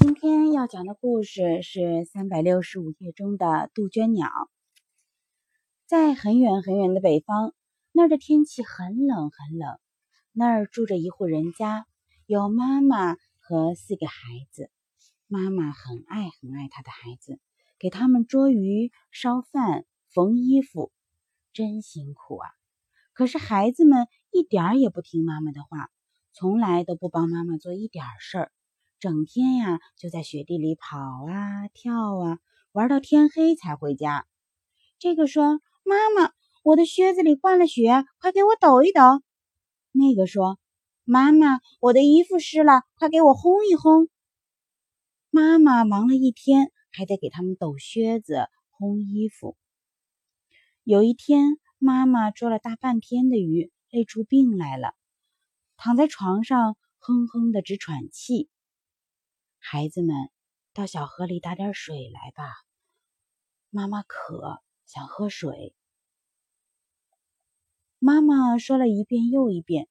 今天要讲的故事是三百六十五页中的杜鹃鸟。在很远很远的北方，那儿的天气很冷很冷。那儿住着一户人家，有妈妈和四个孩子。妈妈很爱很爱她的孩子，给他们捉鱼、烧饭、缝衣服，真辛苦啊！可是孩子们一点儿也不听妈妈的话，从来都不帮妈妈做一点事儿。整天呀，就在雪地里跑啊跳啊，玩到天黑才回家。这个说：“妈妈，我的靴子里灌了雪，快给我抖一抖。”那个说：“妈妈，我的衣服湿了，快给我烘一烘。”妈妈忙了一天，还得给他们抖靴子、烘衣服。有一天，妈妈捉了大半天的鱼，累出病来了，躺在床上哼哼的直喘气。孩子们，到小河里打点水来吧。妈妈渴，想喝水。妈妈说了一遍又一遍，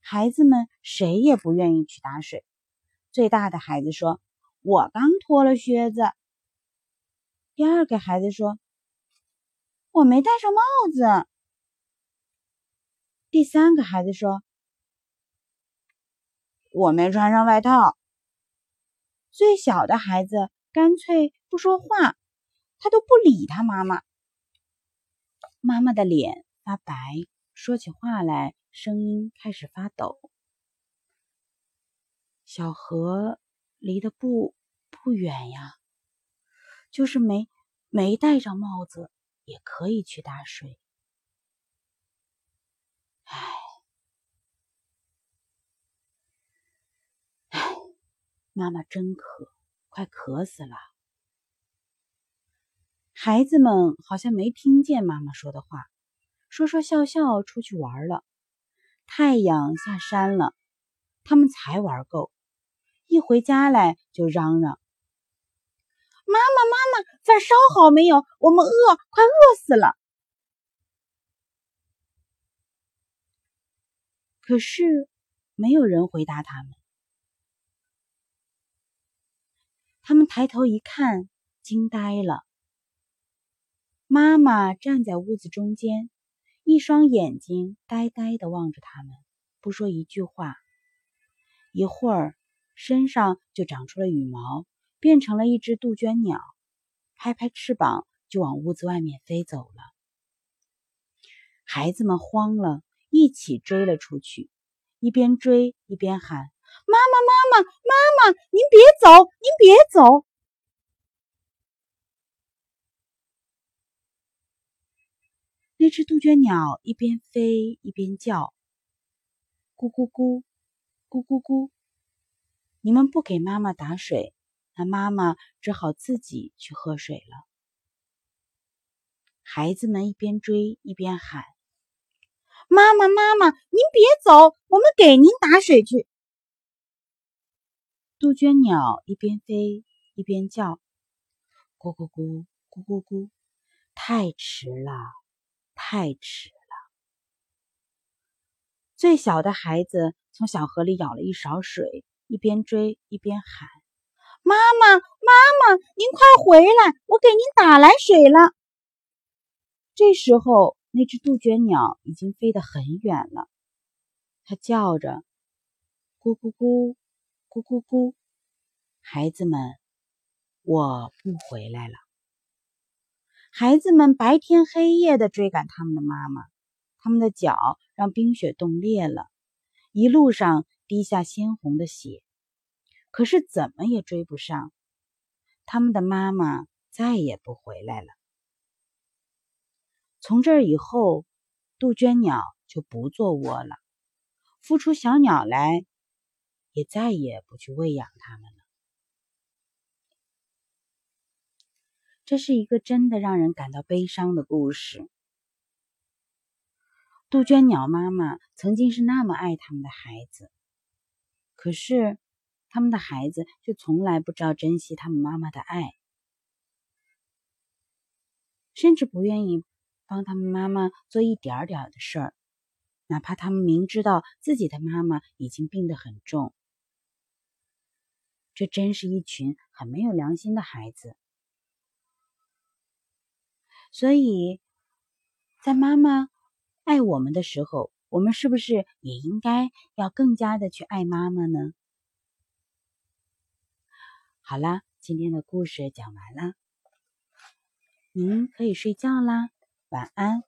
孩子们谁也不愿意去打水。最大的孩子说：“我刚脱了靴子。”第二个孩子说：“我没戴上帽子。”第三个孩子说：“我没穿上外套。”最小的孩子干脆不说话，他都不理他妈妈。妈妈的脸发白，说起话来声音开始发抖。小河离得不不远呀，就是没没戴上帽子也可以去打水。妈妈真渴，快渴死了。孩子们好像没听见妈妈说的话，说说笑笑出去玩了。太阳下山了，他们才玩够，一回家来就嚷嚷：“妈妈，妈妈，饭烧好没有？我们饿，快饿死了。”可是没有人回答他们。他们抬头一看，惊呆了。妈妈站在屋子中间，一双眼睛呆呆的望着他们，不说一句话。一会儿，身上就长出了羽毛，变成了一只杜鹃鸟，拍拍翅膀就往屋子外面飞走了。孩子们慌了，一起追了出去，一边追一边喊。妈妈，妈妈，妈妈，您别走，您别走！那只杜鹃鸟一边飞一边叫：“咕咕咕，咕咕咕！”你们不给妈妈打水，那妈妈只好自己去喝水了。孩子们一边追一边喊：“妈妈，妈妈，您别走，我们给您打水去。”杜鹃鸟一边飞一边叫：“咕咕咕，咕咕咕！”太迟了，太迟了。最小的孩子从小河里舀了一勺水，一边追一边喊：“妈妈，妈妈，您快回来，我给您打来水了。”这时候，那只杜鹃鸟已经飞得很远了，它叫着：“咕咕咕。”咕咕咕，孩子们，我不回来了。孩子们白天黑夜的追赶他们的妈妈，他们的脚让冰雪冻裂了，一路上滴下鲜红的血，可是怎么也追不上。他们的妈妈再也不回来了。从这以后，杜鹃鸟就不做窝了，孵出小鸟来。也再也不去喂养它们了。这是一个真的让人感到悲伤的故事。杜鹃鸟妈妈曾经是那么爱他们的孩子，可是他们的孩子却从来不知道珍惜他们妈妈的爱，甚至不愿意帮他们妈妈做一点点的事儿，哪怕他们明知道自己的妈妈已经病得很重。这真是一群很没有良心的孩子。所以，在妈妈爱我们的时候，我们是不是也应该要更加的去爱妈妈呢？好啦，今天的故事讲完了，您可以睡觉啦，晚安。